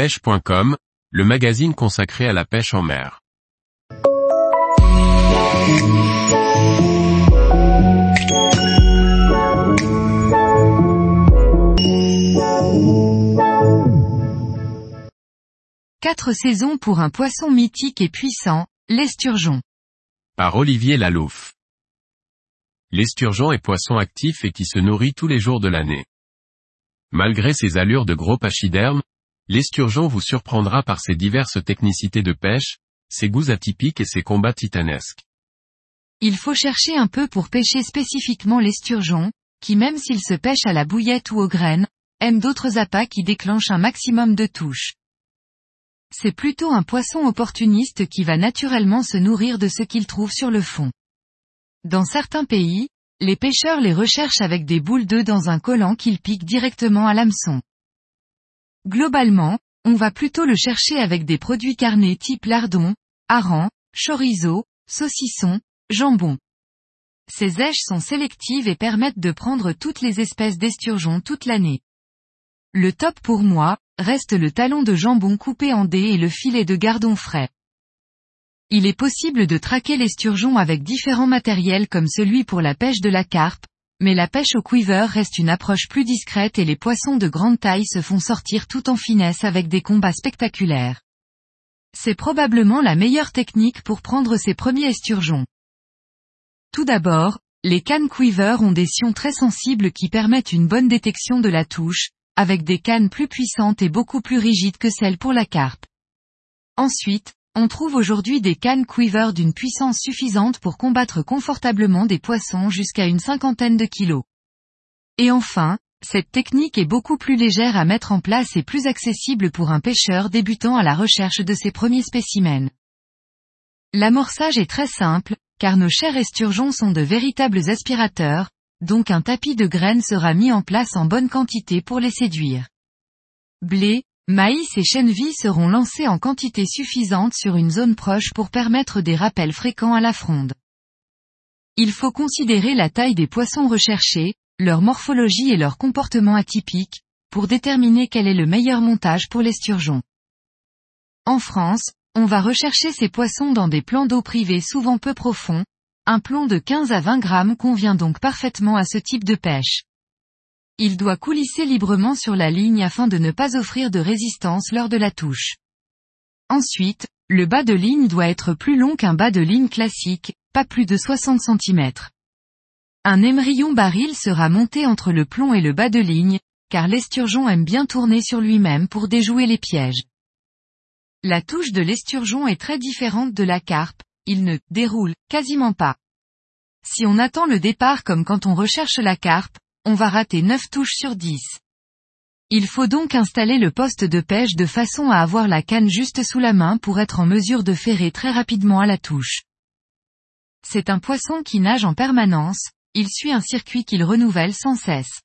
pêche.com, le magazine consacré à la pêche en mer. Quatre saisons pour un poisson mythique et puissant, l'esturgeon. Par Olivier Lalouf. L'esturgeon est poisson actif et qui se nourrit tous les jours de l'année. Malgré ses allures de gros pachyderme, l'esturgeon vous surprendra par ses diverses technicités de pêche, ses goûts atypiques et ses combats titanesques. Il faut chercher un peu pour pêcher spécifiquement l'esturgeon, qui même s'il se pêche à la bouillette ou aux graines, aime d'autres appâts qui déclenchent un maximum de touches. C'est plutôt un poisson opportuniste qui va naturellement se nourrir de ce qu'il trouve sur le fond. Dans certains pays, les pêcheurs les recherchent avec des boules d'œufs dans un collant qu'ils piquent directement à l'hameçon. Globalement, on va plutôt le chercher avec des produits carnés type lardon, hareng, chorizo, saucisson, jambon. Ces aiches sont sélectives et permettent de prendre toutes les espèces d'esturgeons toute l'année. Le top pour moi, reste le talon de jambon coupé en dés et le filet de gardon frais. Il est possible de traquer l'esturgeon avec différents matériels comme celui pour la pêche de la carpe, mais la pêche au quiver reste une approche plus discrète et les poissons de grande taille se font sortir tout en finesse avec des combats spectaculaires. C'est probablement la meilleure technique pour prendre ses premiers esturgeons. Tout d'abord, les cannes quiver ont des sions très sensibles qui permettent une bonne détection de la touche, avec des cannes plus puissantes et beaucoup plus rigides que celles pour la carpe. Ensuite, on trouve aujourd'hui des cannes quiver d'une puissance suffisante pour combattre confortablement des poissons jusqu'à une cinquantaine de kilos. Et enfin, cette technique est beaucoup plus légère à mettre en place et plus accessible pour un pêcheur débutant à la recherche de ses premiers spécimens. L'amorçage est très simple, car nos chers esturgeons sont de véritables aspirateurs, donc un tapis de graines sera mis en place en bonne quantité pour les séduire. Blé, maïs et chènevis seront lancés en quantité suffisante sur une zone proche pour permettre des rappels fréquents à la fronde. Il faut considérer la taille des poissons recherchés, leur morphologie et leur comportement atypique, pour déterminer quel est le meilleur montage pour l'esturgeon. En France, on va rechercher ces poissons dans des plans d'eau privés souvent peu profonds, un plomb de 15 à 20 grammes convient donc parfaitement à ce type de pêche. Il doit coulisser librement sur la ligne afin de ne pas offrir de résistance lors de la touche. Ensuite, le bas de ligne doit être plus long qu'un bas de ligne classique, pas plus de 60 cm. Un émerillon baril sera monté entre le plomb et le bas de ligne, car l'esturgeon aime bien tourner sur lui-même pour déjouer les pièges. La touche de l'esturgeon est très différente de la carpe, il ne déroule quasiment pas. Si on attend le départ comme quand on recherche la carpe, on va rater 9 touches sur 10. Il faut donc installer le poste de pêche de façon à avoir la canne juste sous la main pour être en mesure de ferrer très rapidement à la touche. C'est un poisson qui nage en permanence, il suit un circuit qu'il renouvelle sans cesse.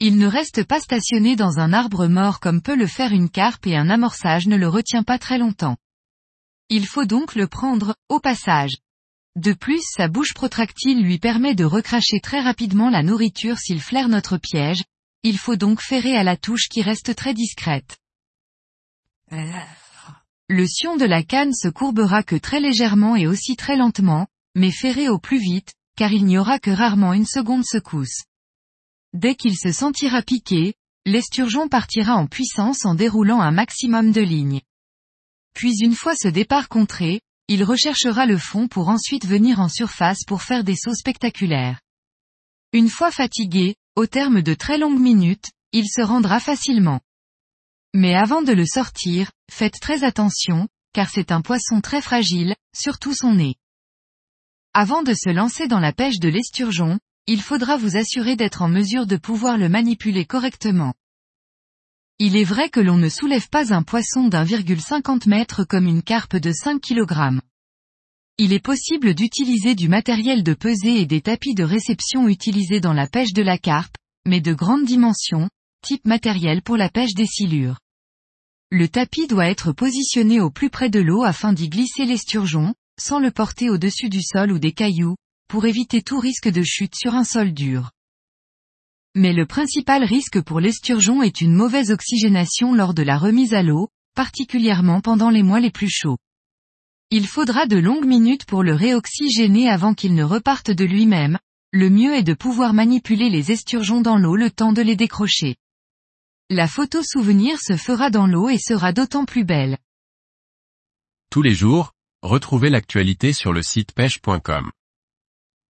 Il ne reste pas stationné dans un arbre mort comme peut le faire une carpe et un amorçage ne le retient pas très longtemps. Il faut donc le prendre, au passage. De plus sa bouche protractile lui permet de recracher très rapidement la nourriture s'il flaire notre piège, il faut donc ferrer à la touche qui reste très discrète. Le sion de la canne se courbera que très légèrement et aussi très lentement, mais ferré au plus vite, car il n'y aura que rarement une seconde secousse. Dès qu'il se sentira piqué, l'esturgeon partira en puissance en déroulant un maximum de lignes. Puis une fois ce départ contré, il recherchera le fond pour ensuite venir en surface pour faire des sauts spectaculaires. Une fois fatigué, au terme de très longues minutes, il se rendra facilement. Mais avant de le sortir, faites très attention, car c'est un poisson très fragile, surtout son nez. Avant de se lancer dans la pêche de l'esturgeon, il faudra vous assurer d'être en mesure de pouvoir le manipuler correctement. Il est vrai que l'on ne soulève pas un poisson d'1,50 m comme une carpe de 5 kg. Il est possible d'utiliser du matériel de pesée et des tapis de réception utilisés dans la pêche de la carpe, mais de grande dimension, type matériel pour la pêche des silures. Le tapis doit être positionné au plus près de l'eau afin d'y glisser l'esturgeon, sans le porter au-dessus du sol ou des cailloux, pour éviter tout risque de chute sur un sol dur. Mais le principal risque pour l'esturgeon est une mauvaise oxygénation lors de la remise à l'eau, particulièrement pendant les mois les plus chauds. Il faudra de longues minutes pour le réoxygéner avant qu'il ne reparte de lui-même, le mieux est de pouvoir manipuler les esturgeons dans l'eau le temps de les décrocher. La photo souvenir se fera dans l'eau et sera d'autant plus belle. Tous les jours, retrouvez l'actualité sur le site pêche.com.